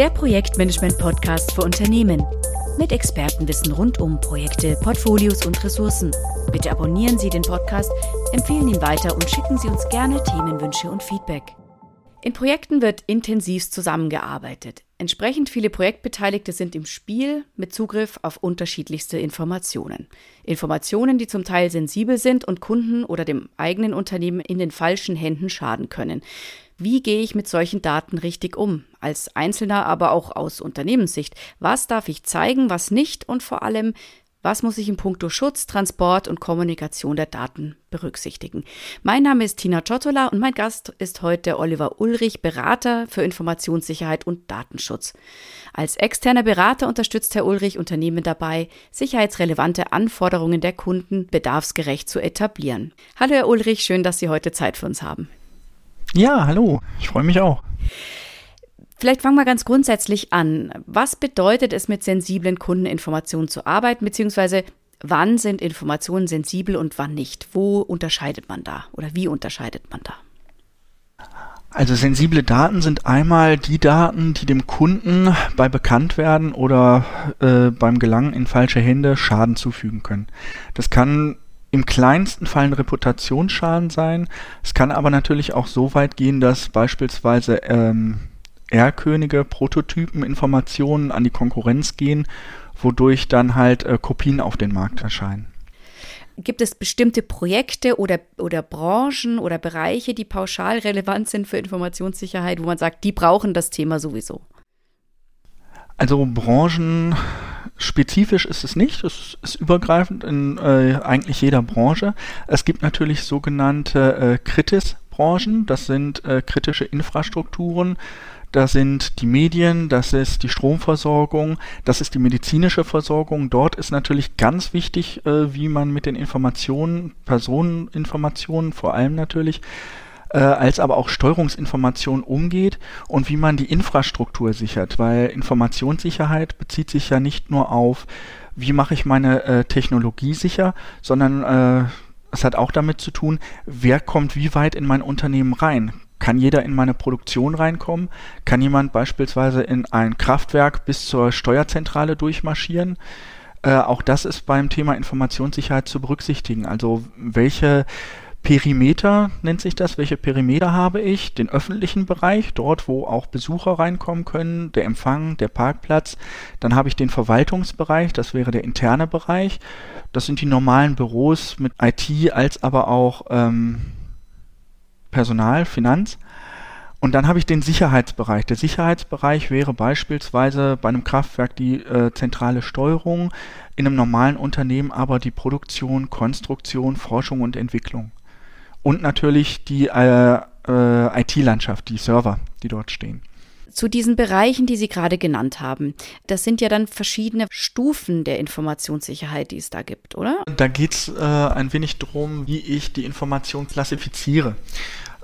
Der Projektmanagement-Podcast für Unternehmen. Mit Expertenwissen rund um Projekte, Portfolios und Ressourcen. Bitte abonnieren Sie den Podcast, empfehlen ihn weiter und schicken Sie uns gerne Themenwünsche und Feedback. In Projekten wird intensiv zusammengearbeitet. Entsprechend viele Projektbeteiligte sind im Spiel mit Zugriff auf unterschiedlichste Informationen. Informationen, die zum Teil sensibel sind und Kunden oder dem eigenen Unternehmen in den falschen Händen schaden können. Wie gehe ich mit solchen Daten richtig um? Als Einzelner, aber auch aus Unternehmenssicht. Was darf ich zeigen, was nicht? Und vor allem, was muss ich in puncto Schutz, Transport und Kommunikation der Daten berücksichtigen? Mein Name ist Tina Ciotola und mein Gast ist heute Oliver Ulrich, Berater für Informationssicherheit und Datenschutz. Als externer Berater unterstützt Herr Ulrich Unternehmen dabei, sicherheitsrelevante Anforderungen der Kunden bedarfsgerecht zu etablieren. Hallo Herr Ulrich, schön, dass Sie heute Zeit für uns haben. Ja, hallo, ich freue mich auch. Vielleicht fangen wir ganz grundsätzlich an. Was bedeutet es, mit sensiblen Kundeninformationen zu arbeiten, beziehungsweise wann sind Informationen sensibel und wann nicht? Wo unterscheidet man da oder wie unterscheidet man da? Also sensible Daten sind einmal die Daten, die dem Kunden bei Bekanntwerden oder äh, beim Gelangen in falsche Hände Schaden zufügen können. Das kann im kleinsten Fall ein Reputationsschaden sein. Es kann aber natürlich auch so weit gehen, dass beispielsweise ähm, R-Könige, Prototypen, Informationen an die Konkurrenz gehen, wodurch dann halt äh, Kopien auf den Markt erscheinen. Gibt es bestimmte Projekte oder, oder Branchen oder Bereiche, die pauschal relevant sind für Informationssicherheit, wo man sagt, die brauchen das Thema sowieso? Also branchenspezifisch ist es nicht, es ist übergreifend in äh, eigentlich jeder Branche. Es gibt natürlich sogenannte äh, Kritis-Branchen, das sind äh, kritische Infrastrukturen, das sind die Medien, das ist die Stromversorgung, das ist die medizinische Versorgung. Dort ist natürlich ganz wichtig, äh, wie man mit den Informationen, Personeninformationen vor allem natürlich, äh, als aber auch Steuerungsinformationen umgeht und wie man die Infrastruktur sichert, weil Informationssicherheit bezieht sich ja nicht nur auf, wie mache ich meine äh, Technologie sicher, sondern äh, es hat auch damit zu tun, wer kommt wie weit in mein Unternehmen rein. Kann jeder in meine Produktion reinkommen? Kann jemand beispielsweise in ein Kraftwerk bis zur Steuerzentrale durchmarschieren? Äh, auch das ist beim Thema Informationssicherheit zu berücksichtigen. Also welche Perimeter nennt sich das. Welche Perimeter habe ich? Den öffentlichen Bereich, dort wo auch Besucher reinkommen können, der Empfang, der Parkplatz. Dann habe ich den Verwaltungsbereich, das wäre der interne Bereich. Das sind die normalen Büros mit IT als aber auch ähm, Personal, Finanz. Und dann habe ich den Sicherheitsbereich. Der Sicherheitsbereich wäre beispielsweise bei einem Kraftwerk die äh, zentrale Steuerung, in einem normalen Unternehmen aber die Produktion, Konstruktion, Forschung und Entwicklung. Und natürlich die äh, äh, IT-Landschaft, die Server, die dort stehen zu diesen Bereichen, die Sie gerade genannt haben. Das sind ja dann verschiedene Stufen der Informationssicherheit, die es da gibt, oder? Da geht es äh, ein wenig darum, wie ich die Information klassifiziere.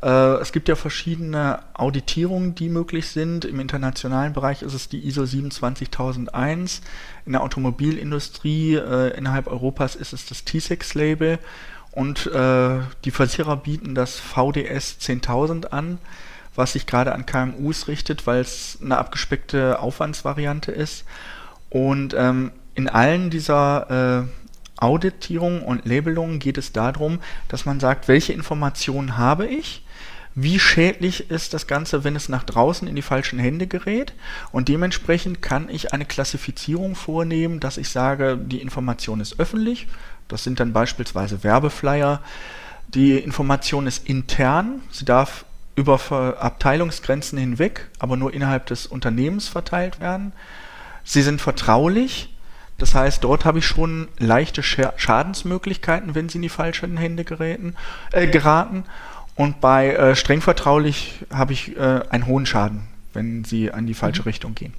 Äh, es gibt ja verschiedene Auditierungen, die möglich sind. Im internationalen Bereich ist es die ISO 27001. In der Automobilindustrie äh, innerhalb Europas ist es das T6-Label. Und äh, die Versicherer bieten das VDS 10000 an was sich gerade an KMUs richtet, weil es eine abgespeckte Aufwandsvariante ist. Und ähm, in allen dieser äh, Auditierungen und Labelungen geht es darum, dass man sagt, welche Informationen habe ich, wie schädlich ist das Ganze, wenn es nach draußen in die falschen Hände gerät. Und dementsprechend kann ich eine Klassifizierung vornehmen, dass ich sage, die Information ist öffentlich. Das sind dann beispielsweise Werbeflyer. Die Information ist intern. Sie darf über Abteilungsgrenzen hinweg, aber nur innerhalb des Unternehmens verteilt werden. Sie sind vertraulich, das heißt, dort habe ich schon leichte Schadensmöglichkeiten, wenn sie in die falschen Hände geräten, äh, geraten. Und bei äh, streng vertraulich habe ich äh, einen hohen Schaden, wenn sie an die falsche mhm. Richtung gehen.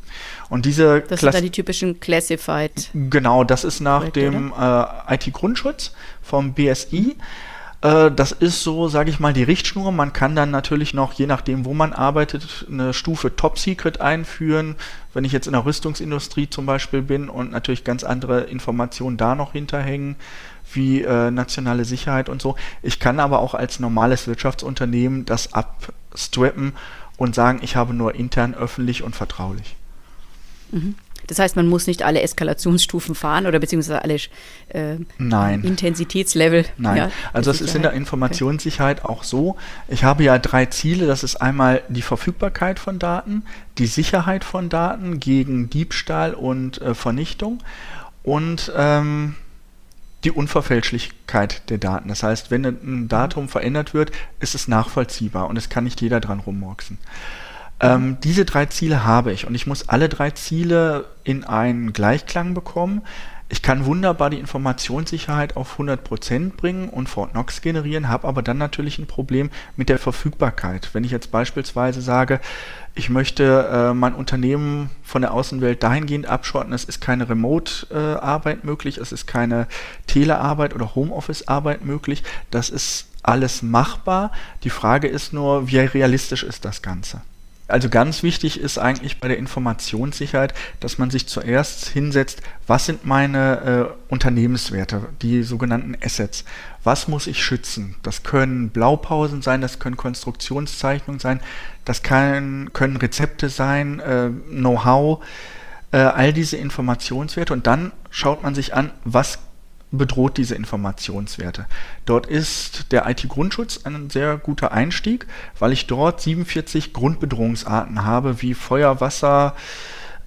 Und diese das sind dann die typischen Classified. Genau, das ist nach Projekte, dem äh, IT-Grundschutz vom BSI. Äh, das ist so, sage ich mal, die Richtschnur. Man kann dann natürlich noch, je nachdem, wo man arbeitet, eine Stufe Top Secret einführen. Wenn ich jetzt in der Rüstungsindustrie zum Beispiel bin und natürlich ganz andere Informationen da noch hinterhängen, wie äh, nationale Sicherheit und so. Ich kann aber auch als normales Wirtschaftsunternehmen das abstrappen und sagen, ich habe nur intern, öffentlich und vertraulich. Mhm. Das heißt, man muss nicht alle Eskalationsstufen fahren oder beziehungsweise alle äh, Nein. Intensitätslevel. Nein, ja, also es ist in der Informationssicherheit okay. auch so. Ich habe ja drei Ziele. Das ist einmal die Verfügbarkeit von Daten, die Sicherheit von Daten gegen Diebstahl und äh, Vernichtung und ähm, die Unverfälschlichkeit der Daten. Das heißt, wenn ein Datum verändert wird, ist es nachvollziehbar und es kann nicht jeder dran rummorksen. Ähm, diese drei Ziele habe ich und ich muss alle drei Ziele in einen Gleichklang bekommen. Ich kann wunderbar die Informationssicherheit auf 100% bringen und Fort Knox generieren, habe aber dann natürlich ein Problem mit der Verfügbarkeit. Wenn ich jetzt beispielsweise sage, ich möchte äh, mein Unternehmen von der Außenwelt dahingehend abschotten, es ist keine Remote-Arbeit äh, möglich, es ist keine Telearbeit oder Homeoffice-Arbeit möglich, das ist alles machbar. Die Frage ist nur, wie realistisch ist das Ganze? Also ganz wichtig ist eigentlich bei der Informationssicherheit, dass man sich zuerst hinsetzt, was sind meine äh, Unternehmenswerte, die sogenannten Assets. Was muss ich schützen? Das können Blaupausen sein, das können Konstruktionszeichnungen sein, das kann, können Rezepte sein, äh, Know-how, äh, all diese Informationswerte. Und dann schaut man sich an, was bedroht diese Informationswerte. Dort ist der IT-Grundschutz ein sehr guter Einstieg, weil ich dort 47 Grundbedrohungsarten habe, wie Feuer, Wasser,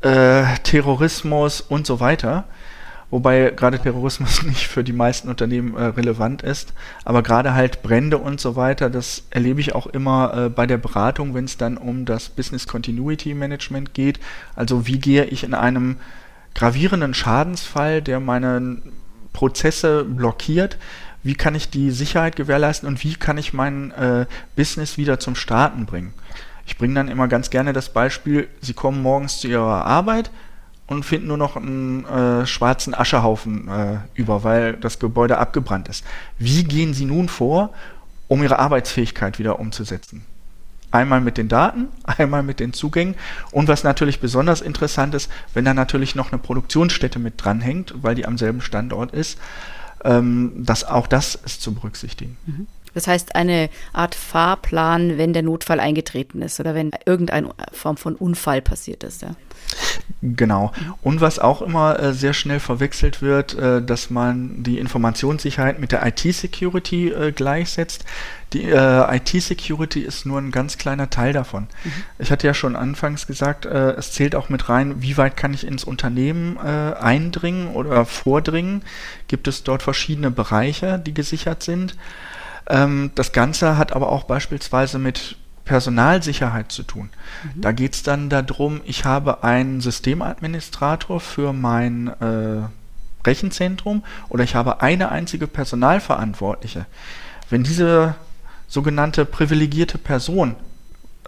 äh, Terrorismus und so weiter. Wobei gerade Terrorismus nicht für die meisten Unternehmen äh, relevant ist, aber gerade halt Brände und so weiter, das erlebe ich auch immer äh, bei der Beratung, wenn es dann um das Business Continuity Management geht. Also wie gehe ich in einem gravierenden Schadensfall, der meinen Prozesse blockiert, wie kann ich die Sicherheit gewährleisten und wie kann ich mein äh, Business wieder zum Starten bringen. Ich bringe dann immer ganz gerne das Beispiel, Sie kommen morgens zu Ihrer Arbeit und finden nur noch einen äh, schwarzen Aschehaufen äh, über, weil das Gebäude abgebrannt ist. Wie gehen Sie nun vor, um Ihre Arbeitsfähigkeit wieder umzusetzen? Einmal mit den Daten, einmal mit den Zugängen und was natürlich besonders interessant ist, wenn da natürlich noch eine Produktionsstätte mit dranhängt, weil die am selben Standort ist, ähm, dass auch das ist zu berücksichtigen. Mhm. Das heißt, eine Art Fahrplan, wenn der Notfall eingetreten ist oder wenn irgendeine Form von Unfall passiert ist. Ja. Genau. Und was auch immer äh, sehr schnell verwechselt wird, äh, dass man die Informationssicherheit mit der IT-Security äh, gleichsetzt. Die äh, IT-Security ist nur ein ganz kleiner Teil davon. Mhm. Ich hatte ja schon anfangs gesagt, äh, es zählt auch mit rein, wie weit kann ich ins Unternehmen äh, eindringen oder vordringen. Gibt es dort verschiedene Bereiche, die gesichert sind. Ähm, das Ganze hat aber auch beispielsweise mit Personalsicherheit zu tun. Mhm. Da geht es dann darum, ich habe einen Systemadministrator für mein äh, Rechenzentrum oder ich habe eine einzige Personalverantwortliche. Wenn diese sogenannte privilegierte Person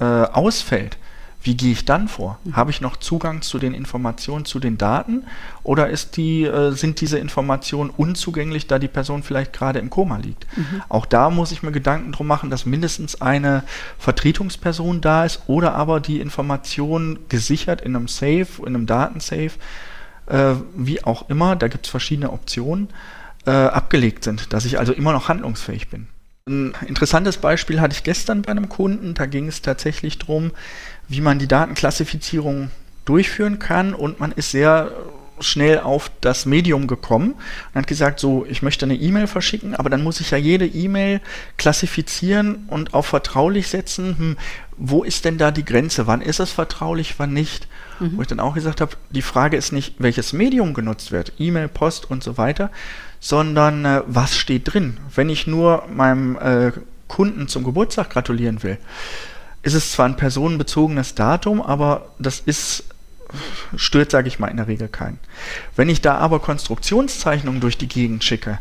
äh, ausfällt, wie gehe ich dann vor? Mhm. Habe ich noch Zugang zu den Informationen, zu den Daten oder ist die, äh, sind diese Informationen unzugänglich, da die Person vielleicht gerade im Koma liegt? Mhm. Auch da muss ich mir Gedanken drum machen, dass mindestens eine Vertretungsperson da ist oder aber die Informationen gesichert in einem Safe, in einem Datensafe, äh, wie auch immer, da gibt es verschiedene Optionen, äh, abgelegt sind, dass ich also immer noch handlungsfähig bin. Ein interessantes Beispiel hatte ich gestern bei einem Kunden. Da ging es tatsächlich darum, wie man die Datenklassifizierung durchführen kann und man ist sehr schnell auf das Medium gekommen und hat gesagt, so, ich möchte eine E-Mail verschicken, aber dann muss ich ja jede E-Mail klassifizieren und auf vertraulich setzen. Hm, wo ist denn da die Grenze? Wann ist es vertraulich, wann nicht? Mhm. Wo ich dann auch gesagt habe, die Frage ist nicht, welches Medium genutzt wird, E-Mail, Post und so weiter, sondern äh, was steht drin. Wenn ich nur meinem äh, Kunden zum Geburtstag gratulieren will, ist es zwar ein personenbezogenes Datum, aber das ist stört, sage ich mal, in der Regel keinen. Wenn ich da aber Konstruktionszeichnungen durch die Gegend schicke,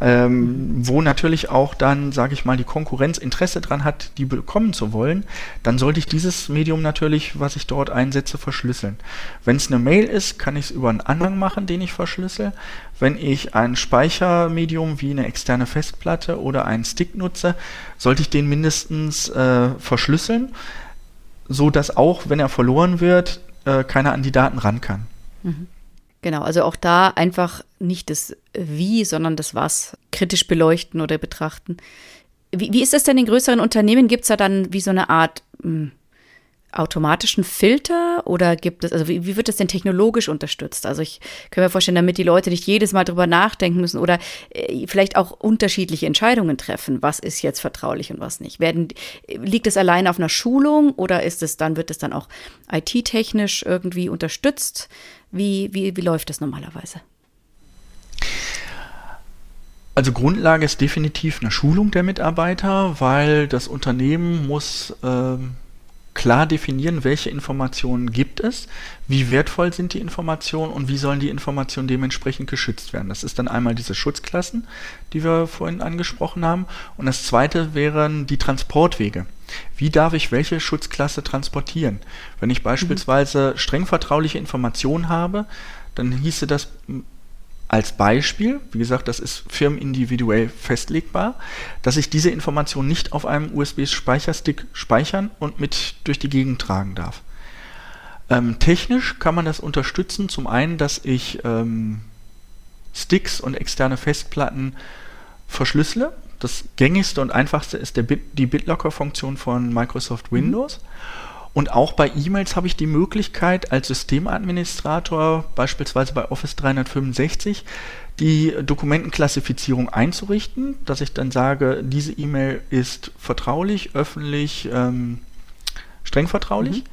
ähm, wo natürlich auch dann, sage ich mal, die Konkurrenz Interesse dran hat, die bekommen zu wollen, dann sollte ich dieses Medium natürlich, was ich dort einsetze, verschlüsseln. Wenn es eine Mail ist, kann ich es über einen Anhang machen, den ich verschlüssel. Wenn ich ein Speichermedium wie eine externe Festplatte oder einen Stick nutze, sollte ich den mindestens äh, verschlüsseln, so dass auch, wenn er verloren wird, äh, keiner an die Daten ran kann. Mhm. Genau, also auch da einfach nicht das Wie, sondern das Was kritisch beleuchten oder betrachten. Wie, wie ist das denn in größeren Unternehmen? Gibt es da dann wie so eine Art mh, hm, automatischen Filter oder gibt es, also wie, wie, wird das denn technologisch unterstützt? Also ich kann mir vorstellen, damit die Leute nicht jedes Mal drüber nachdenken müssen oder äh, vielleicht auch unterschiedliche Entscheidungen treffen, was ist jetzt vertraulich und was nicht. Werden, liegt es allein auf einer Schulung oder ist es dann, wird es dann auch IT-technisch irgendwie unterstützt? Wie, wie, wie läuft das normalerweise? Also Grundlage ist definitiv eine Schulung der Mitarbeiter, weil das Unternehmen muss ähm, klar definieren, welche Informationen gibt es, wie wertvoll sind die Informationen und wie sollen die Informationen dementsprechend geschützt werden. Das ist dann einmal diese Schutzklassen, die wir vorhin angesprochen haben. Und das zweite wären die Transportwege. Wie darf ich welche Schutzklasse transportieren? Wenn ich beispielsweise streng vertrauliche Informationen habe, dann hieße das als Beispiel, wie gesagt, das ist firmenindividuell festlegbar, dass ich diese Information nicht auf einem USB-Speicherstick speichern und mit durch die Gegend tragen darf. Ähm, technisch kann man das unterstützen, zum einen, dass ich ähm, Sticks und externe Festplatten verschlüssele. Das gängigste und einfachste ist Bit die BitLocker-Funktion von Microsoft mhm. Windows. Mhm. Und auch bei E-Mails habe ich die Möglichkeit, als Systemadministrator, beispielsweise bei Office 365, die Dokumentenklassifizierung einzurichten, dass ich dann sage, diese E-Mail ist vertraulich, öffentlich, ähm, streng vertraulich mhm.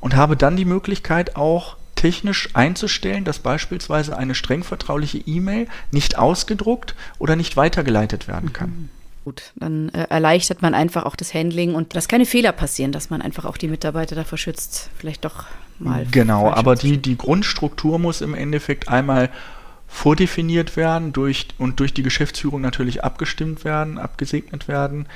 und habe dann die Möglichkeit auch technisch einzustellen, dass beispielsweise eine streng vertrauliche E-Mail nicht ausgedruckt oder nicht weitergeleitet werden kann. Mhm. Gut, dann äh, erleichtert man einfach auch das Handling und dass keine Fehler passieren, dass man einfach auch die Mitarbeiter davor schützt, vielleicht doch mal. Genau, aber die, die Grundstruktur muss im Endeffekt einmal vordefiniert werden durch, und durch die Geschäftsführung natürlich abgestimmt werden, abgesegnet werden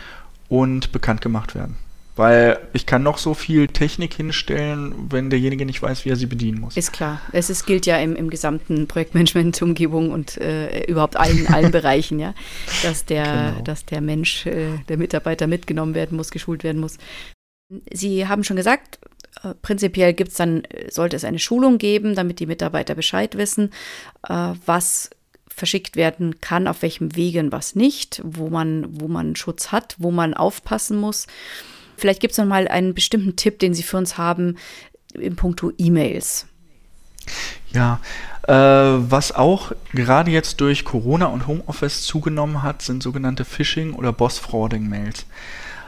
und bekannt gemacht werden. Weil ich kann noch so viel Technik hinstellen, wenn derjenige nicht weiß, wie er sie bedienen muss. Ist klar. Es ist, gilt ja im, im gesamten Projektmanagement-Umgebung und äh, überhaupt allen, allen Bereichen, ja, dass der, genau. dass der Mensch, äh, der Mitarbeiter mitgenommen werden muss, geschult werden muss. Sie haben schon gesagt, äh, prinzipiell gibt's dann, sollte es eine Schulung geben, damit die Mitarbeiter Bescheid wissen, äh, was verschickt werden kann, auf welchem Wege und was nicht, wo man, wo man Schutz hat, wo man aufpassen muss. Vielleicht gibt es noch mal einen bestimmten Tipp, den Sie für uns haben im Punkto E-Mails. Ja, äh, was auch gerade jetzt durch Corona und Homeoffice zugenommen hat, sind sogenannte Phishing- oder Boss-Frauding-Mails.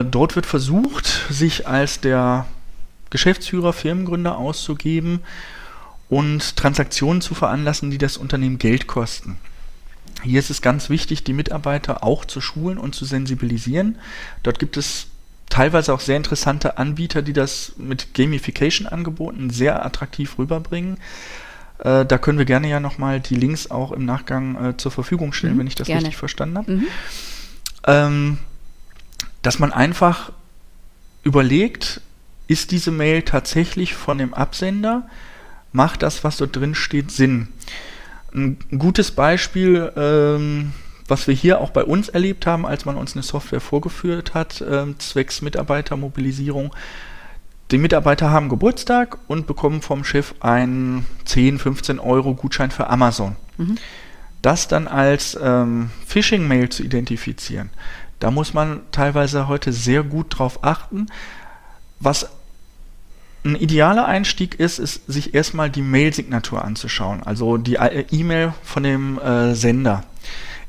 Dort wird versucht, sich als der Geschäftsführer, Firmengründer auszugeben und Transaktionen zu veranlassen, die das Unternehmen Geld kosten. Hier ist es ganz wichtig, die Mitarbeiter auch zu schulen und zu sensibilisieren. Dort gibt es teilweise auch sehr interessante Anbieter, die das mit Gamification-Angeboten sehr attraktiv rüberbringen. Äh, da können wir gerne ja nochmal die Links auch im Nachgang äh, zur Verfügung stellen, mhm, wenn ich das gerne. richtig verstanden habe. Mhm. Ähm, dass man einfach überlegt, ist diese Mail tatsächlich von dem Absender? Macht das, was dort drin steht, Sinn? Ein gutes Beispiel, ähm, was wir hier auch bei uns erlebt haben, als man uns eine Software vorgeführt hat, äh, zwecks Mitarbeitermobilisierung. Die Mitarbeiter haben Geburtstag und bekommen vom Chef einen 10, 15 Euro Gutschein für Amazon. Mhm. Das dann als ähm, Phishing-Mail zu identifizieren, da muss man teilweise heute sehr gut drauf achten. Was ein idealer Einstieg ist, ist, sich erstmal die Mail-Signatur anzuschauen, also die äh, E-Mail von dem äh, Sender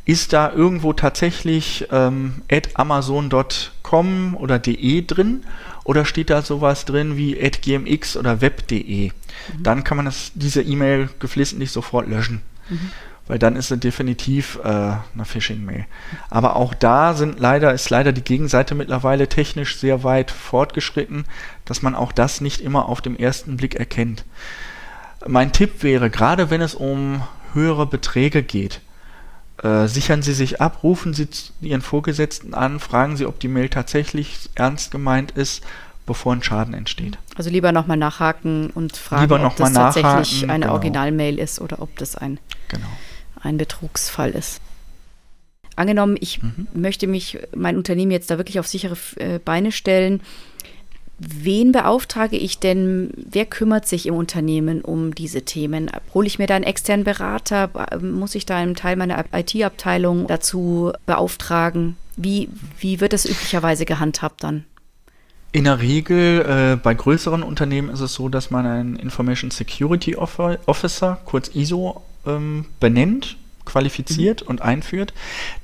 ist da irgendwo tatsächlich ähm, amazon.com oder de drin oder steht da sowas drin wie gmx oder web.de? Mhm. Dann kann man das, diese E-Mail geflissentlich sofort löschen. Mhm. Weil dann ist es definitiv äh, eine Phishing-Mail. Aber auch da sind leider, ist leider die Gegenseite mittlerweile technisch sehr weit fortgeschritten, dass man auch das nicht immer auf dem ersten Blick erkennt. Mein Tipp wäre, gerade wenn es um höhere Beträge geht, äh, sichern Sie sich ab, rufen Sie Ihren Vorgesetzten an, fragen Sie, ob die Mail tatsächlich ernst gemeint ist, bevor ein Schaden entsteht. Also lieber nochmal nachhaken und fragen, lieber ob das tatsächlich eine genau. Originalmail ist oder ob das ein, genau. ein Betrugsfall ist. Angenommen, ich mhm. möchte mich, mein Unternehmen jetzt da wirklich auf sichere äh, Beine stellen, Wen beauftrage ich denn? Wer kümmert sich im Unternehmen um diese Themen? Hole ich mir da einen externen Berater? Muss ich da einen Teil meiner IT-Abteilung dazu beauftragen? Wie, wie wird das üblicherweise gehandhabt dann? In der Regel äh, bei größeren Unternehmen ist es so, dass man einen Information Security Officer, kurz ISO, ähm, benennt, qualifiziert mhm. und einführt.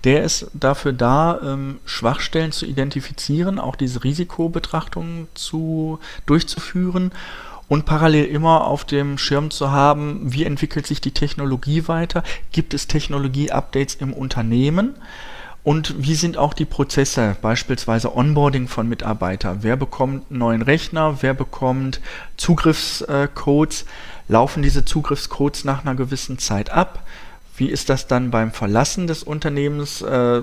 Der ist dafür da, ähm, Schwachstellen zu identifizieren, auch diese Risikobetrachtungen zu, durchzuführen und parallel immer auf dem Schirm zu haben, wie entwickelt sich die Technologie weiter, gibt es Technologie-Updates im Unternehmen? Und wie sind auch die Prozesse, beispielsweise Onboarding von Mitarbeitern, wer bekommt einen neuen Rechner, wer bekommt Zugriffscodes, laufen diese Zugriffscodes nach einer gewissen Zeit ab, wie ist das dann beim Verlassen des Unternehmens? Äh,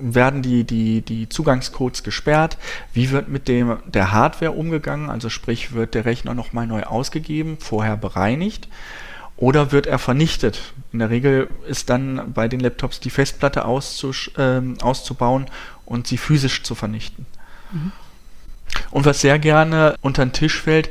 werden die, die, die Zugangscodes gesperrt? Wie wird mit dem, der Hardware umgegangen? Also sprich, wird der Rechner nochmal neu ausgegeben, vorher bereinigt? Oder wird er vernichtet? In der Regel ist dann bei den Laptops die Festplatte äh, auszubauen und sie physisch zu vernichten. Mhm. Und was sehr gerne unter den Tisch fällt,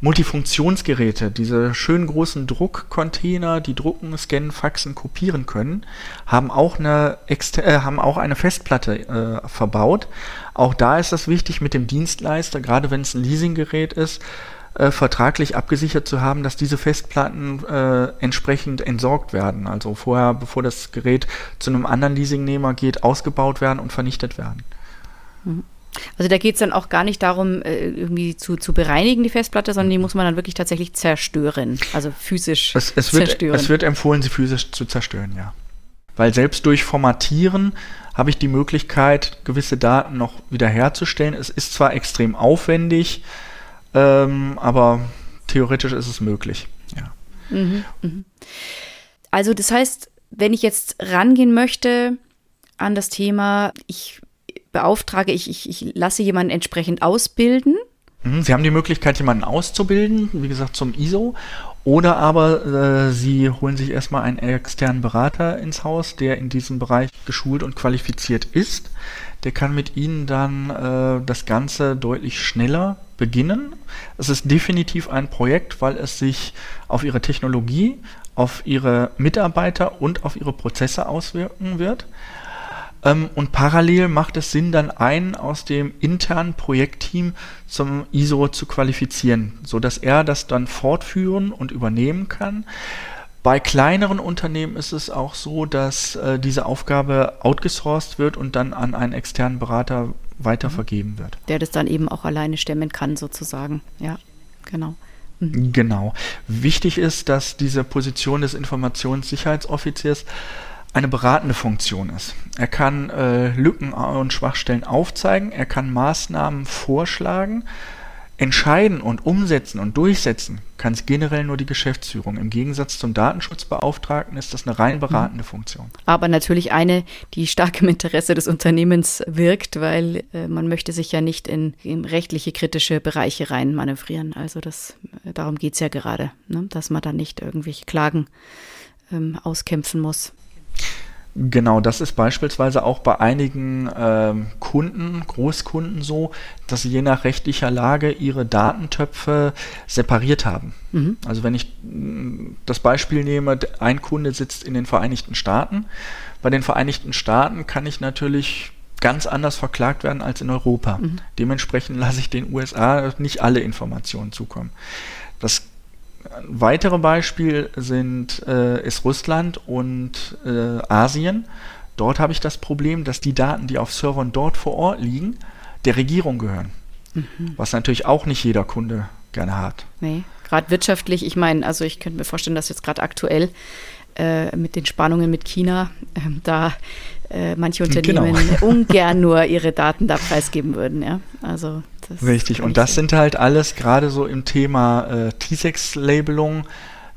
Multifunktionsgeräte, diese schönen großen Druckcontainer, die drucken, scannen, faxen, kopieren können, haben auch eine, äh, haben auch eine Festplatte äh, verbaut. Auch da ist das wichtig mit dem Dienstleister, gerade wenn es ein Leasinggerät ist, äh, vertraglich abgesichert zu haben, dass diese Festplatten äh, entsprechend entsorgt werden. Also vorher, bevor das Gerät zu einem anderen Leasingnehmer geht, ausgebaut werden und vernichtet werden. Mhm. Also da geht es dann auch gar nicht darum, äh, irgendwie zu, zu bereinigen, die Festplatte, sondern die muss man dann wirklich tatsächlich zerstören, also physisch es, es wird, zerstören. Es wird empfohlen, sie physisch zu zerstören, ja. Weil selbst durch Formatieren habe ich die Möglichkeit, gewisse Daten noch wiederherzustellen. Es ist zwar extrem aufwendig, ähm, aber theoretisch ist es möglich, ja. Mhm, mh. Also das heißt, wenn ich jetzt rangehen möchte an das Thema, ich beauftrage, ich, ich, ich lasse jemanden entsprechend ausbilden. Mhm, Sie haben die Möglichkeit, jemanden auszubilden, wie gesagt, zum ISO. Oder aber äh, Sie holen sich erstmal einen externen Berater ins Haus, der in diesem Bereich geschult und qualifiziert ist. Der kann mit Ihnen dann äh, das Ganze deutlich schneller beginnen. Es ist definitiv ein Projekt, weil es sich auf Ihre Technologie, auf Ihre Mitarbeiter und auf Ihre Prozesse auswirken wird. Ähm, und parallel macht es Sinn, dann einen aus dem internen Projektteam zum ISO zu qualifizieren, sodass er das dann fortführen und übernehmen kann. Bei kleineren Unternehmen ist es auch so, dass äh, diese Aufgabe outgesourced wird und dann an einen externen Berater weitervergeben wird. Der das dann eben auch alleine stemmen kann, sozusagen. Ja, genau. Mhm. Genau. Wichtig ist, dass diese Position des Informationssicherheitsoffiziers eine beratende Funktion ist. Er kann äh, Lücken und Schwachstellen aufzeigen, er kann Maßnahmen vorschlagen, entscheiden und umsetzen und durchsetzen kann es generell nur die Geschäftsführung. Im Gegensatz zum Datenschutzbeauftragten ist das eine rein mhm. beratende Funktion. Aber natürlich eine, die stark im Interesse des Unternehmens wirkt, weil äh, man möchte sich ja nicht in, in rechtliche kritische Bereiche rein manövrieren. Also das, äh, darum geht es ja gerade, ne? dass man da nicht irgendwelche Klagen ähm, auskämpfen muss. Genau, das ist beispielsweise auch bei einigen ähm, Kunden, Großkunden so, dass sie je nach rechtlicher Lage ihre Datentöpfe separiert haben. Mhm. Also wenn ich mm, das Beispiel nehme, ein Kunde sitzt in den Vereinigten Staaten. Bei den Vereinigten Staaten kann ich natürlich ganz anders verklagt werden als in Europa. Mhm. Dementsprechend lasse ich den USA nicht alle Informationen zukommen. Das weitere Beispiel sind, äh, ist Russland und äh, Asien. Dort habe ich das Problem, dass die Daten, die auf Servern dort vor Ort liegen, der Regierung gehören. Mhm. Was natürlich auch nicht jeder Kunde gerne hat. Nee, gerade wirtschaftlich, ich meine, also ich könnte mir vorstellen, dass jetzt gerade aktuell äh, mit den Spannungen mit China, äh, da äh, manche Unternehmen genau. ungern nur ihre Daten da preisgeben würden. Ja? Also Richtig, und das sind halt alles gerade so im Thema äh, T6-Labelung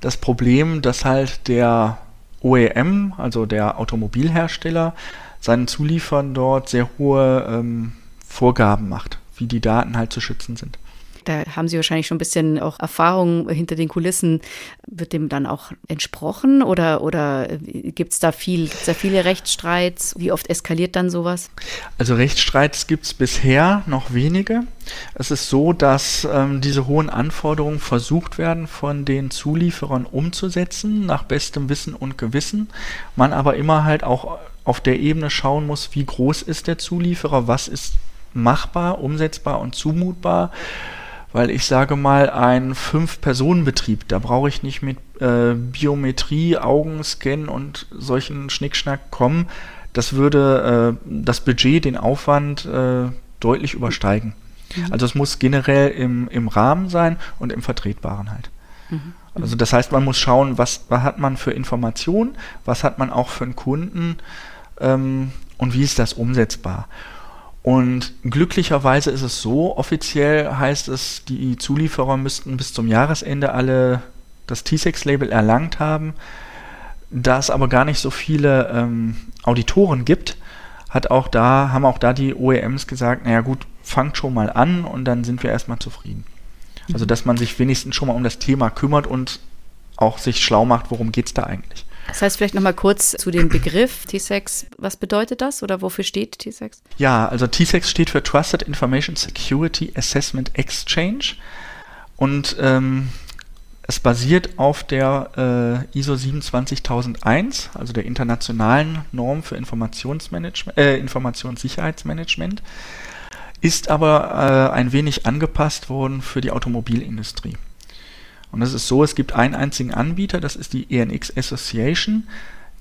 das Problem, dass halt der OEM, also der Automobilhersteller, seinen Zuliefern dort sehr hohe ähm, Vorgaben macht, wie die Daten halt zu schützen sind. Da haben Sie wahrscheinlich schon ein bisschen auch Erfahrung hinter den Kulissen. Wird dem dann auch entsprochen oder, oder gibt es da viel, da viele Rechtsstreits? Wie oft eskaliert dann sowas? Also Rechtsstreits gibt es bisher noch wenige. Es ist so, dass ähm, diese hohen Anforderungen versucht werden, von den Zulieferern umzusetzen, nach bestem Wissen und Gewissen. Man aber immer halt auch auf der Ebene schauen muss, wie groß ist der Zulieferer, was ist machbar, umsetzbar und zumutbar, weil ich sage mal, ein Fünf-Personen-Betrieb, da brauche ich nicht mit äh, Biometrie, Augenscan und solchen Schnickschnack kommen. Das würde äh, das Budget, den Aufwand äh, deutlich übersteigen. Mhm. Also es muss generell im, im Rahmen sein und im Vertretbaren halt. Mhm. Also das heißt, man muss schauen, was, was hat man für Informationen, was hat man auch für einen Kunden ähm, und wie ist das umsetzbar. Und glücklicherweise ist es so, offiziell heißt es, die Zulieferer müssten bis zum Jahresende alle das T-Sex-Label erlangt haben. Da es aber gar nicht so viele ähm, Auditoren gibt, hat auch da, haben auch da die OEMs gesagt, naja gut, fangt schon mal an und dann sind wir erstmal zufrieden. Also dass man sich wenigstens schon mal um das Thema kümmert und auch sich schlau macht, worum geht es da eigentlich. Das heißt vielleicht nochmal kurz zu dem Begriff T-Sex. Was bedeutet das oder wofür steht T-Sex? Ja, also T-Sex steht für Trusted Information Security Assessment Exchange und ähm, es basiert auf der äh, ISO 27001, also der internationalen Norm für Informationsmanagement, äh, Informationssicherheitsmanagement, ist aber äh, ein wenig angepasst worden für die Automobilindustrie. Und es ist so, es gibt einen einzigen Anbieter, das ist die ENX Association,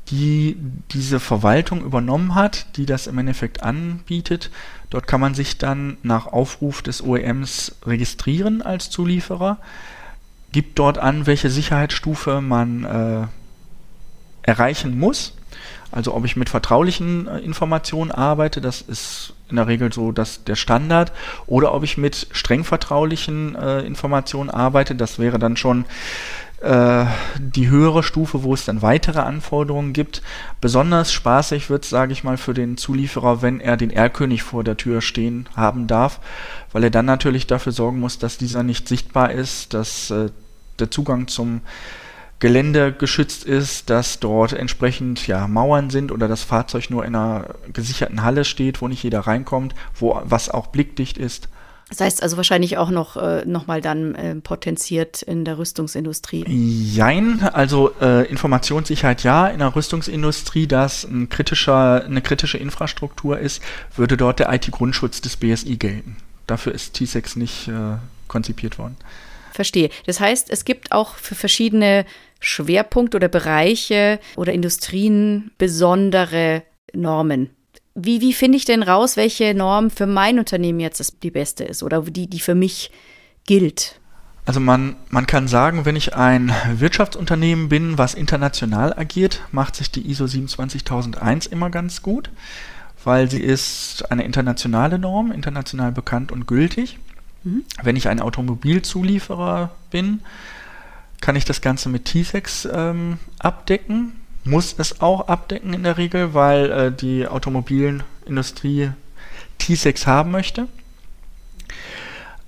die diese Verwaltung übernommen hat, die das im Endeffekt anbietet. Dort kann man sich dann nach Aufruf des OEMs registrieren als Zulieferer, gibt dort an, welche Sicherheitsstufe man äh, erreichen muss. Also ob ich mit vertraulichen äh, Informationen arbeite, das ist in der Regel so dass der Standard, oder ob ich mit streng vertraulichen äh, Informationen arbeite, das wäre dann schon äh, die höhere Stufe, wo es dann weitere Anforderungen gibt. Besonders spaßig wird es, sage ich mal, für den Zulieferer, wenn er den Erlkönig vor der Tür stehen haben darf, weil er dann natürlich dafür sorgen muss, dass dieser nicht sichtbar ist, dass äh, der Zugang zum Gelände geschützt ist, dass dort entsprechend ja, Mauern sind oder das Fahrzeug nur in einer gesicherten Halle steht, wo nicht jeder reinkommt, wo was auch blickdicht ist. Das heißt also wahrscheinlich auch noch, äh, noch mal dann äh, potenziert in der Rüstungsindustrie. Jein, also äh, Informationssicherheit ja, in der Rüstungsindustrie, da es ein kritischer, eine kritische Infrastruktur ist, würde dort der IT-Grundschutz des BSI gelten. Dafür ist T6 nicht äh, konzipiert worden. Verstehe. Das heißt, es gibt auch für verschiedene Schwerpunkte oder Bereiche oder Industrien besondere Normen. Wie, wie finde ich denn raus, welche Norm für mein Unternehmen jetzt die beste ist oder die, die für mich gilt? Also man, man kann sagen, wenn ich ein Wirtschaftsunternehmen bin, was international agiert, macht sich die ISO 27001 immer ganz gut, weil sie ist eine internationale Norm, international bekannt und gültig. Mhm. Wenn ich ein Automobilzulieferer bin, kann ich das Ganze mit T-Sex ähm, abdecken. Muss es auch abdecken in der Regel, weil äh, die Automobilindustrie T-Sex haben möchte.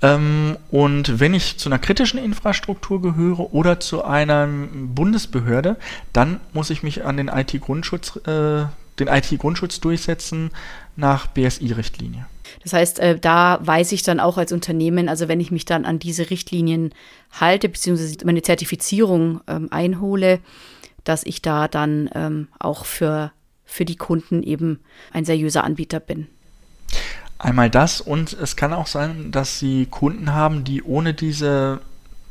Ähm, und wenn ich zu einer kritischen Infrastruktur gehöre oder zu einer Bundesbehörde, dann muss ich mich an den IT-Grundschutz, äh, den IT-Grundschutz durchsetzen nach BSI-Richtlinie. Das heißt, äh, da weiß ich dann auch als Unternehmen, also wenn ich mich dann an diese Richtlinien halte, beziehungsweise meine Zertifizierung ähm, einhole, dass ich da dann ähm, auch für, für die Kunden eben ein seriöser Anbieter bin. Einmal das und es kann auch sein, dass Sie Kunden haben, die ohne diese,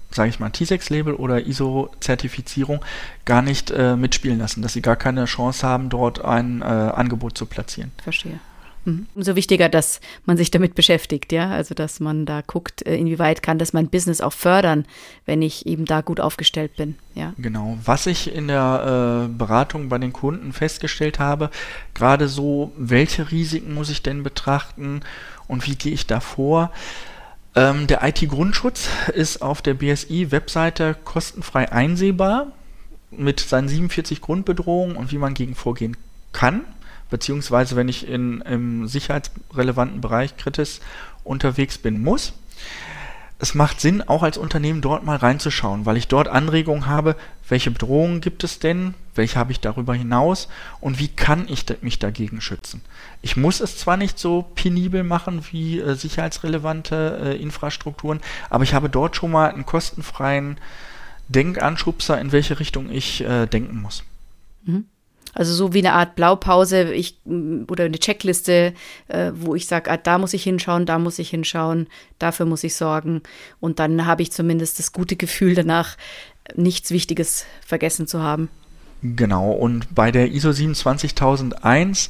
sage ich mal, T6-Label oder ISO-Zertifizierung gar nicht äh, mitspielen lassen, dass sie gar keine Chance haben, dort ein äh, Angebot zu platzieren. Verstehe. Mhm. Umso wichtiger, dass man sich damit beschäftigt, ja. Also dass man da guckt, äh, inwieweit kann das mein Business auch fördern, wenn ich eben da gut aufgestellt bin. Ja. Genau. Was ich in der äh, Beratung bei den Kunden festgestellt habe, gerade so, welche Risiken muss ich denn betrachten und wie gehe ich da vor? Ähm, der IT-Grundschutz ist auf der BSI-Webseite kostenfrei einsehbar mit seinen 47 Grundbedrohungen und wie man gegen vorgehen kann beziehungsweise wenn ich in, im sicherheitsrelevanten Bereich kritisch unterwegs bin, muss. Es macht Sinn, auch als Unternehmen dort mal reinzuschauen, weil ich dort Anregungen habe, welche Bedrohungen gibt es denn, welche habe ich darüber hinaus und wie kann ich mich dagegen schützen. Ich muss es zwar nicht so penibel machen wie äh, sicherheitsrelevante äh, Infrastrukturen, aber ich habe dort schon mal einen kostenfreien Denkanschubser, in welche Richtung ich äh, denken muss. Mhm. Also so wie eine Art Blaupause ich, oder eine Checkliste, äh, wo ich sage, ah, da muss ich hinschauen, da muss ich hinschauen, dafür muss ich sorgen. Und dann habe ich zumindest das gute Gefühl danach, nichts Wichtiges vergessen zu haben. Genau, und bei der ISO 27001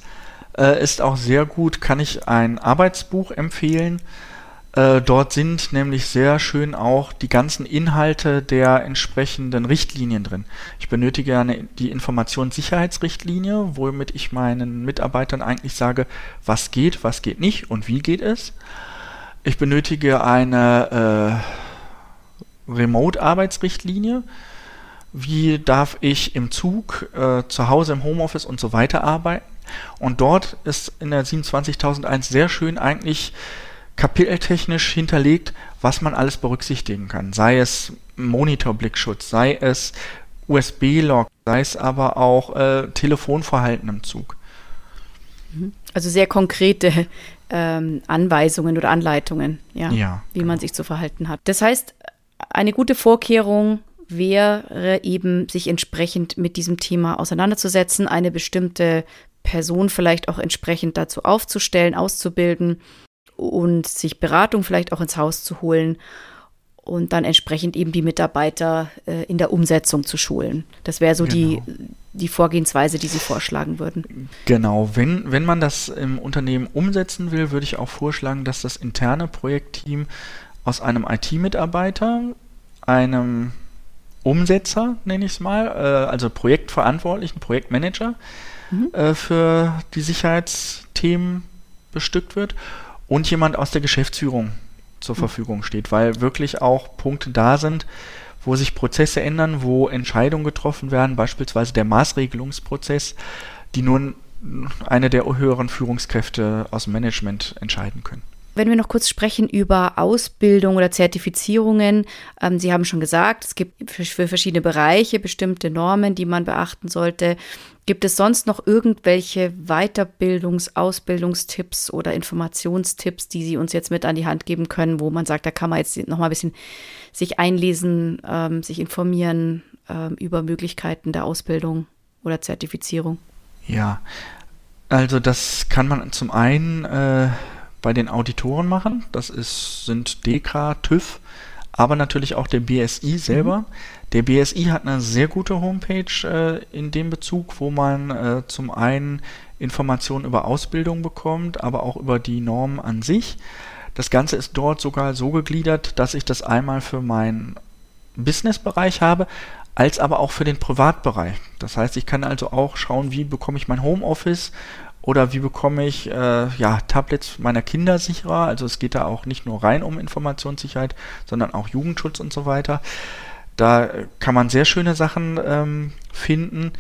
äh, ist auch sehr gut, kann ich ein Arbeitsbuch empfehlen. Äh, dort sind nämlich sehr schön auch die ganzen Inhalte der entsprechenden Richtlinien drin. Ich benötige eine, die Informationssicherheitsrichtlinie, womit ich meinen Mitarbeitern eigentlich sage, was geht, was geht nicht und wie geht es. Ich benötige eine äh, Remote-Arbeitsrichtlinie. Wie darf ich im Zug, äh, zu Hause im Homeoffice und so weiter arbeiten? Und dort ist in der 27001 sehr schön eigentlich kapiteltechnisch hinterlegt, was man alles berücksichtigen kann. Sei es Monitorblickschutz, sei es USB-Log, sei es aber auch äh, Telefonverhalten im Zug. Mhm. Also sehr konkrete ähm, Anweisungen oder Anleitungen, ja, ja wie genau. man sich zu verhalten hat. Das heißt, eine gute Vorkehrung wäre eben, sich entsprechend mit diesem Thema auseinanderzusetzen, eine bestimmte Person vielleicht auch entsprechend dazu aufzustellen, auszubilden und sich Beratung vielleicht auch ins Haus zu holen und dann entsprechend eben die Mitarbeiter äh, in der Umsetzung zu schulen. Das wäre so genau. die, die Vorgehensweise, die Sie vorschlagen würden. Genau, wenn, wenn man das im Unternehmen umsetzen will, würde ich auch vorschlagen, dass das interne Projektteam aus einem IT-Mitarbeiter, einem Umsetzer, nenne ich es mal, äh, also Projektverantwortlichen, Projektmanager mhm. äh, für die Sicherheitsthemen bestückt wird und jemand aus der Geschäftsführung zur hm. Verfügung steht, weil wirklich auch Punkte da sind, wo sich Prozesse ändern, wo Entscheidungen getroffen werden, beispielsweise der Maßregelungsprozess, die nun eine der höheren Führungskräfte aus dem Management entscheiden können. Wenn wir noch kurz sprechen über Ausbildung oder Zertifizierungen, ähm, Sie haben schon gesagt, es gibt für, verschiedene Bereiche bestimmte Normen, die man beachten sollte. Gibt es sonst noch irgendwelche Weiterbildungs-, Ausbildungstipps oder Informationstipps, die Sie uns jetzt mit an die Hand geben können, wo man sagt, da kann man jetzt noch mal ein bisschen sich einlesen, ähm, sich informieren ähm, über Möglichkeiten der Ausbildung oder Zertifizierung? Ja, also das kann man zum einen äh bei den Auditoren machen. Das ist, sind DEKRA, TÜV, aber natürlich auch der BSI selber. Mhm. Der BSI hat eine sehr gute Homepage äh, in dem Bezug, wo man äh, zum einen Informationen über Ausbildung bekommt, aber auch über die Normen an sich. Das Ganze ist dort sogar so gegliedert, dass ich das einmal für meinen Businessbereich habe, als aber auch für den Privatbereich. Das heißt, ich kann also auch schauen, wie bekomme ich mein Homeoffice oder wie bekomme ich äh, ja, Tablets meiner Kinder sicherer? Also es geht da auch nicht nur rein um Informationssicherheit, sondern auch Jugendschutz und so weiter. Da kann man sehr schöne Sachen ähm, finden.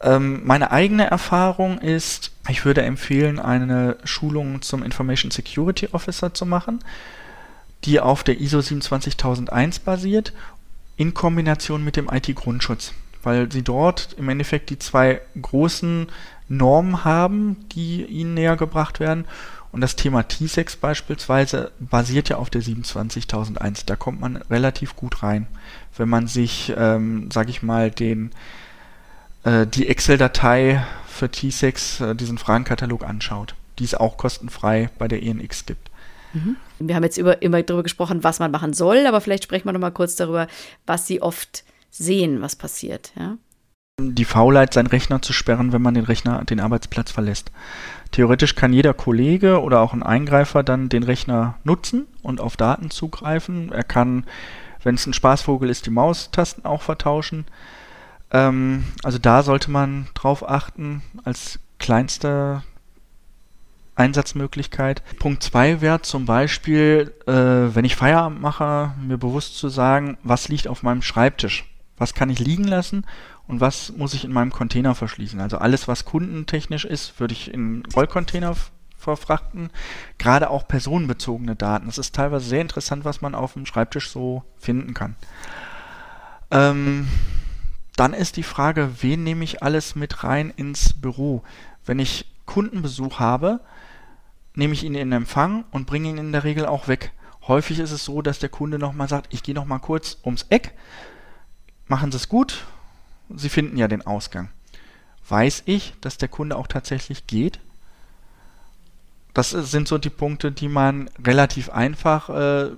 Ähm, meine eigene Erfahrung ist, ich würde empfehlen, eine Schulung zum Information Security Officer zu machen, die auf der ISO 27001 basiert, in Kombination mit dem IT-Grundschutz, weil sie dort im Endeffekt die zwei großen Normen haben, die ihnen näher gebracht werden. Und das Thema T-Sex beispielsweise basiert ja auf der 27001. Da kommt man relativ gut rein, wenn man sich, ähm, sag ich mal, den äh, die Excel-Datei für T-Sex, äh, diesen Fragenkatalog anschaut, die es auch kostenfrei bei der ENX gibt. Mhm. Wir haben jetzt über, immer darüber gesprochen, was man machen soll, aber vielleicht sprechen wir noch mal kurz darüber, was Sie oft sehen, was passiert. Ja? Die Faulheit, seinen Rechner zu sperren, wenn man den Rechner, den Arbeitsplatz verlässt. Theoretisch kann jeder Kollege oder auch ein Eingreifer dann den Rechner nutzen und auf Daten zugreifen. Er kann, wenn es ein Spaßvogel ist, die Maustasten auch vertauschen. Ähm, also da sollte man drauf achten als kleinste Einsatzmöglichkeit. Punkt 2 wäre zum Beispiel, äh, wenn ich Feierabend mache, mir bewusst zu sagen, was liegt auf meinem Schreibtisch. Was kann ich liegen lassen und was muss ich in meinem Container verschließen. Also alles, was kundentechnisch ist, würde ich in Rollcontainer verfrachten. Gerade auch personenbezogene Daten. Das ist teilweise sehr interessant, was man auf dem Schreibtisch so finden kann. Ähm, dann ist die Frage, wen nehme ich alles mit rein ins Büro? Wenn ich Kundenbesuch habe, nehme ich ihn in Empfang und bringe ihn in der Regel auch weg. Häufig ist es so, dass der Kunde nochmal sagt, ich gehe nochmal kurz ums Eck, machen Sie es gut, Sie finden ja den Ausgang. weiß ich, dass der Kunde auch tatsächlich geht. Das sind so die Punkte, die man relativ einfach äh,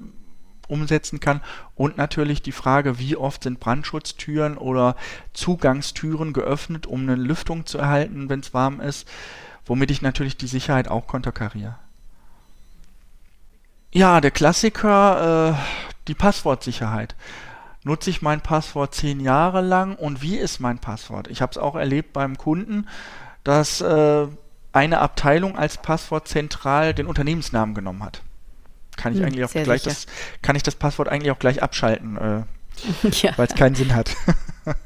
umsetzen kann. Und natürlich die Frage, wie oft sind Brandschutztüren oder Zugangstüren geöffnet, um eine Lüftung zu erhalten, wenn es warm ist, womit ich natürlich die Sicherheit auch konterkariere. Ja, der Klassiker, äh, die Passwortsicherheit. Nutze ich mein Passwort zehn Jahre lang und wie ist mein Passwort? Ich habe es auch erlebt beim Kunden, dass äh, eine Abteilung als Passwort zentral den Unternehmensnamen genommen hat. Kann ich hm, eigentlich auch gleich das, kann ich das Passwort eigentlich auch gleich abschalten, äh, ja. weil es keinen Sinn hat.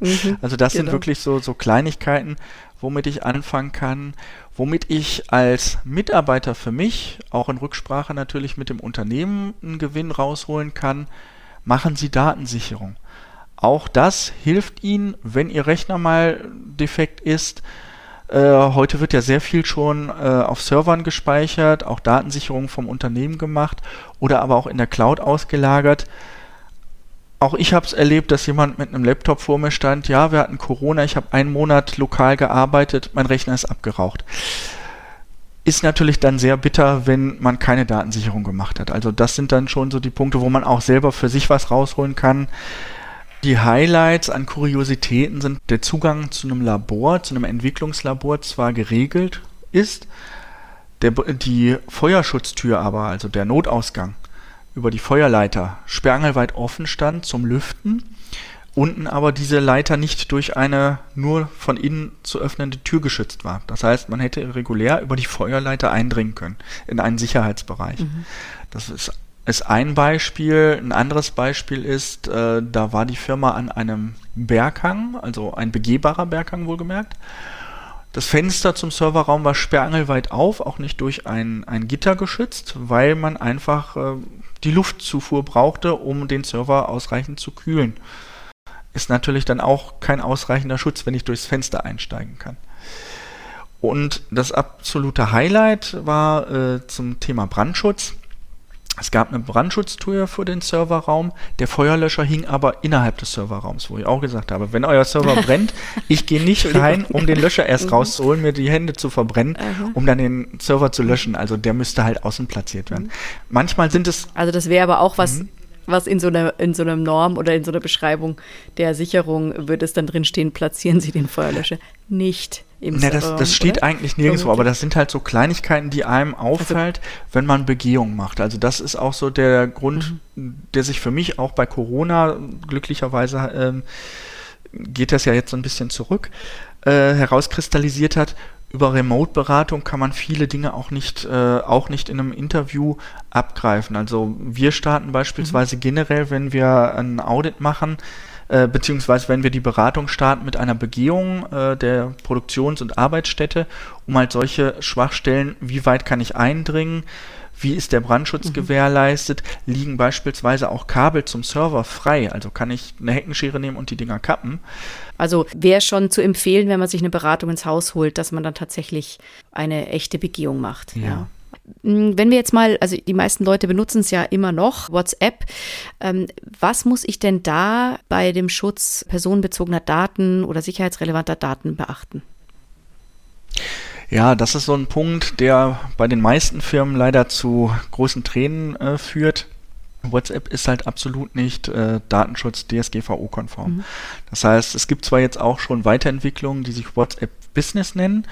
mhm, also das genau. sind wirklich so, so Kleinigkeiten, womit ich anfangen kann, womit ich als Mitarbeiter für mich, auch in Rücksprache natürlich mit dem Unternehmen, einen Gewinn rausholen kann. Machen Sie Datensicherung. Auch das hilft Ihnen, wenn Ihr Rechner mal defekt ist, äh, heute wird ja sehr viel schon äh, auf Servern gespeichert, auch Datensicherung vom Unternehmen gemacht oder aber auch in der Cloud ausgelagert. Auch ich habe es erlebt, dass jemand mit einem Laptop vor mir stand, ja, wir hatten Corona, ich habe einen Monat lokal gearbeitet, mein Rechner ist abgeraucht. Ist natürlich dann sehr bitter, wenn man keine Datensicherung gemacht hat. Also das sind dann schon so die Punkte, wo man auch selber für sich was rausholen kann. Die Highlights an Kuriositäten sind der Zugang zu einem Labor, zu einem Entwicklungslabor zwar geregelt ist, der, die Feuerschutztür aber, also der Notausgang über die Feuerleiter sperrangelweit offen stand zum Lüften, unten aber diese Leiter nicht durch eine nur von innen zu öffnende Tür geschützt war. Das heißt, man hätte regulär über die Feuerleiter eindringen können in einen Sicherheitsbereich. Mhm. Das ist ist ein Beispiel. Ein anderes Beispiel ist, äh, da war die Firma an einem Berghang, also ein begehbarer Berghang wohlgemerkt. Das Fenster zum Serverraum war sperrangelweit auf, auch nicht durch ein, ein Gitter geschützt, weil man einfach äh, die Luftzufuhr brauchte, um den Server ausreichend zu kühlen. Ist natürlich dann auch kein ausreichender Schutz, wenn ich durchs Fenster einsteigen kann. Und das absolute Highlight war äh, zum Thema Brandschutz es gab eine Brandschutztür für den Serverraum, der Feuerlöscher hing aber innerhalb des Serverraums, wo ich auch gesagt habe, wenn euer Server brennt, ich gehe nicht rein, um den Löscher erst mhm. rauszuholen, mir die Hände zu verbrennen, um dann den Server zu löschen. Also der müsste halt außen platziert werden. Mhm. Manchmal sind es. Also das wäre aber auch was, mhm. Was in so einer in so einem Norm oder in so einer Beschreibung der Sicherung würde es dann drin stehen, platzieren Sie den Feuerlöscher nicht im ne, das, das steht oder? eigentlich nirgendwo, aber das sind halt so Kleinigkeiten, die einem also auffällt, also, wenn man Begehung macht. Also das ist auch so der Grund, mhm. der sich für mich auch bei Corona glücklicherweise ähm, geht das ja jetzt so ein bisschen zurück, äh, herauskristallisiert hat. Über Remote-Beratung kann man viele Dinge auch nicht, äh, auch nicht in einem Interview abgreifen. Also wir starten beispielsweise mhm. generell, wenn wir ein Audit machen, äh, beziehungsweise wenn wir die Beratung starten mit einer Begehung äh, der Produktions- und Arbeitsstätte, um halt solche Schwachstellen, wie weit kann ich eindringen, wie ist der Brandschutz mhm. gewährleistet, liegen beispielsweise auch Kabel zum Server frei, also kann ich eine Heckenschere nehmen und die Dinger kappen. Also wäre schon zu empfehlen, wenn man sich eine Beratung ins Haus holt, dass man dann tatsächlich eine echte Begehung macht. ja. ja. Hm, wenn wir jetzt mal, also die meisten Leute benutzen es ja immer noch, WhatsApp. Ähm, was muss ich denn da bei dem Schutz personenbezogener Daten oder sicherheitsrelevanter Daten beachten? Ja, das ist so ein Punkt, der bei den meisten Firmen leider zu großen Tränen äh, führt. WhatsApp ist halt absolut nicht äh, Datenschutz DSGVO-konform. Mhm. Das heißt, es gibt zwar jetzt auch schon Weiterentwicklungen, die sich WhatsApp Business nennen,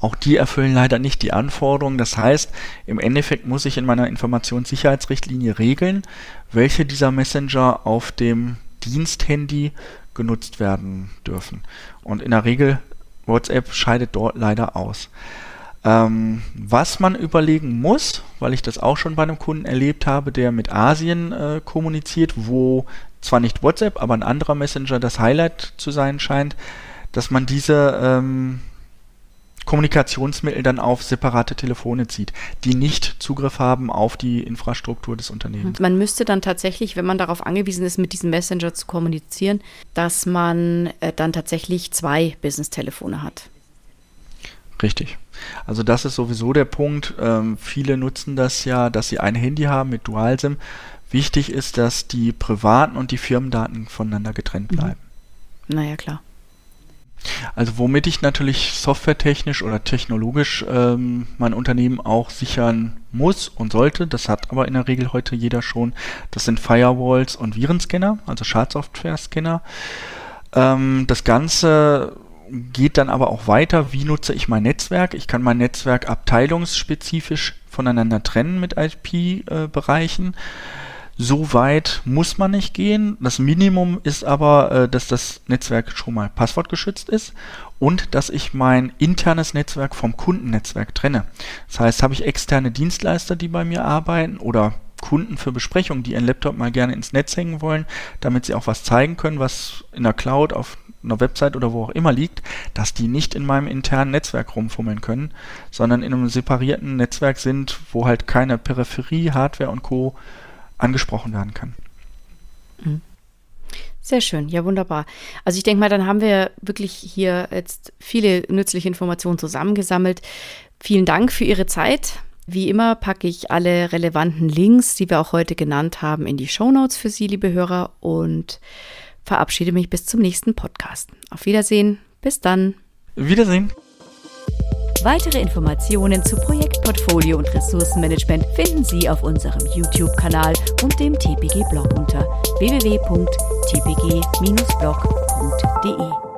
auch die erfüllen leider nicht die Anforderungen. Das heißt, im Endeffekt muss ich in meiner Informationssicherheitsrichtlinie regeln, welche dieser Messenger auf dem Diensthandy genutzt werden dürfen. Und in der Regel WhatsApp scheidet dort leider aus. Ähm, was man überlegen muss, weil ich das auch schon bei einem Kunden erlebt habe, der mit Asien äh, kommuniziert, wo zwar nicht WhatsApp, aber ein anderer Messenger das Highlight zu sein scheint, dass man diese ähm, Kommunikationsmittel dann auf separate Telefone zieht, die nicht Zugriff haben auf die Infrastruktur des Unternehmens. Man müsste dann tatsächlich, wenn man darauf angewiesen ist, mit diesem Messenger zu kommunizieren, dass man äh, dann tatsächlich zwei Business-Telefone hat. Richtig. Also das ist sowieso der Punkt. Ähm, viele nutzen das ja, dass sie ein Handy haben mit Dual-SIM. Wichtig ist, dass die privaten und die Firmendaten voneinander getrennt mhm. bleiben. Mhm. Naja, klar. Also womit ich natürlich softwaretechnisch oder technologisch ähm, mein Unternehmen auch sichern muss und sollte, das hat aber in der Regel heute jeder schon, das sind Firewalls und Virenscanner, also Schadsoftware-Scanner. Ähm, das Ganze geht dann aber auch weiter, wie nutze ich mein Netzwerk. Ich kann mein Netzwerk abteilungsspezifisch voneinander trennen mit IP-Bereichen. So weit muss man nicht gehen. Das Minimum ist aber, äh, dass das Netzwerk schon mal passwortgeschützt ist und dass ich mein internes Netzwerk vom Kundennetzwerk trenne. Das heißt, habe ich externe Dienstleister, die bei mir arbeiten oder Kunden für Besprechungen, die ihren Laptop mal gerne ins Netz hängen wollen, damit sie auch was zeigen können, was in der Cloud, auf einer Website oder wo auch immer liegt, dass die nicht in meinem internen Netzwerk rumfummeln können, sondern in einem separierten Netzwerk sind, wo halt keine Peripherie, Hardware und Co angesprochen werden kann. Mhm. Sehr schön, ja wunderbar. Also ich denke mal, dann haben wir wirklich hier jetzt viele nützliche Informationen zusammengesammelt. Vielen Dank für Ihre Zeit. Wie immer packe ich alle relevanten Links, die wir auch heute genannt haben, in die Show Notes für Sie, liebe Hörer, und verabschiede mich bis zum nächsten Podcast. Auf Wiedersehen, bis dann. Wiedersehen. Weitere Informationen zu Projektportfolio und Ressourcenmanagement finden Sie auf unserem YouTube-Kanal und dem TPG-Blog unter www.tpg-blog.de.